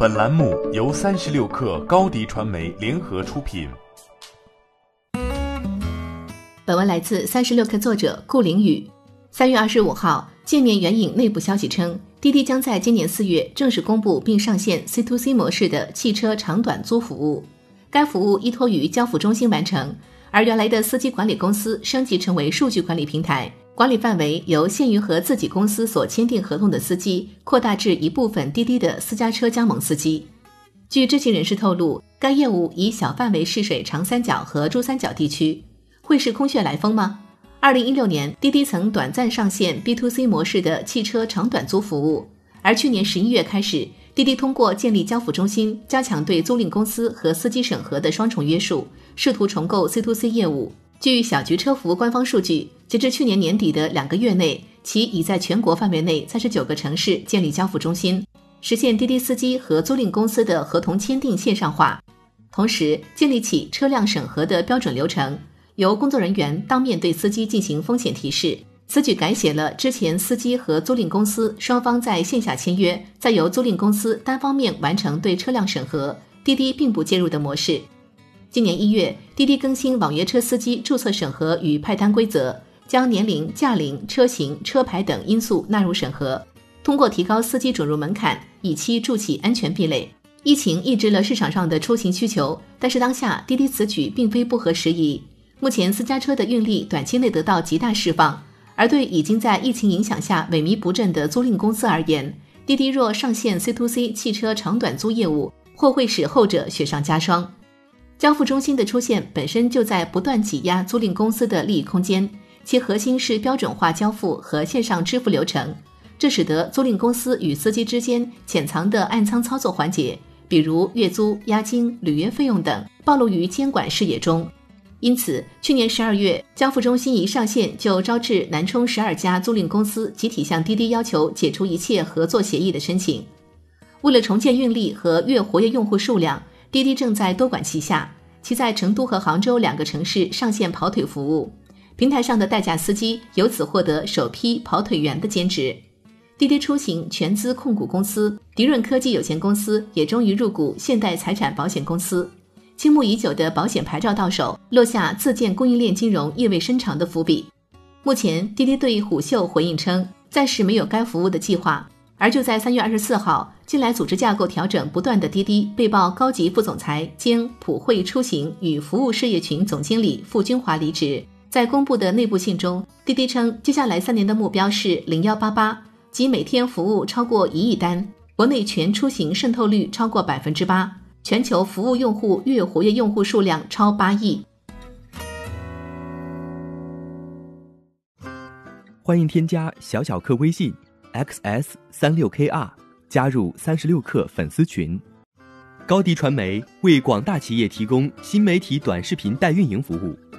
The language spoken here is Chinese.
本栏目由三十六氪高低传媒联合出品。本文来自三十六氪作者顾凌宇。三月二十五号，界面援引内部消息称，滴滴将在今年四月正式公布并上线 C to C 模式的汽车长短租服务。该服务依托于交付中心完成，而原来的司机管理公司升级成为数据管理平台。管理范围由限于和自己公司所签订合同的司机，扩大至一部分滴滴的私家车加盟司机。据知情人士透露，该业务已小范围试水长三角和珠三角地区。会是空穴来风吗？二零一六年，滴滴曾短暂上线 B to C 模式的汽车长短租服务，而去年十一月开始，滴滴通过建立交付中心，加强对租赁公司和司机审核的双重约束，试图重构 C to C 业务。据小桔车服官方数据，截至去年年底的两个月内，其已在全国范围内三十九个城市建立交付中心，实现滴滴司机和租赁公司的合同签订线上化，同时建立起车辆审核的标准流程，由工作人员当面对司机进行风险提示。此举改写了之前司机和租赁公司双方在线下签约，再由租赁公司单方面完成对车辆审核，滴滴并不介入的模式。今年一月，滴滴更新网约车司机注册审核与派单规则，将年龄、驾龄、车型、车牌等因素纳入审核，通过提高司机准入门槛，以期筑起安全壁垒。疫情抑制了市场上的出行需求，但是当下滴滴此举并非不合时宜。目前私家车的运力短期内得到极大释放，而对已经在疫情影响下萎靡不振的租赁公司而言，滴滴若上线 C to C 汽车长短租业务，或会使后者雪上加霜。交付中心的出现本身就在不断挤压租赁公司的利益空间，其核心是标准化交付和线上支付流程，这使得租赁公司与司机之间潜藏的暗仓操作环节，比如月租、押金、履约费用等，暴露于监管视野中。因此，去年十二月，交付中心一上线就招致南充十二家租赁公司集体向滴滴要求解除一切合作协议的申请。为了重建运力和月活跃用户数量。滴滴正在多管齐下，其在成都和杭州两个城市上线跑腿服务，平台上的代驾司机由此获得首批跑腿员的兼职。滴滴出行全资控股公司迪润科技有限公司也终于入股现代财产保险公司，倾慕已久的保险牌照到手，落下自建供应链金融意味深长的伏笔。目前，滴滴对虎嗅回应称，暂时没有该服务的计划。而就在三月二十四号，近来组织架构调整不断的滴滴被曝高级副总裁兼普惠出行与服务事业群总经理傅军华离职。在公布的内部信中，滴滴称接下来三年的目标是零幺八八，即每天服务超过一亿单，国内全出行渗透率超过百分之八，全球服务用户月活跃用户数量超八亿。欢迎添加小小客微信。xs 三六 kr 加入三十六氪粉丝群，高迪传媒为广大企业提供新媒体短视频代运营服务，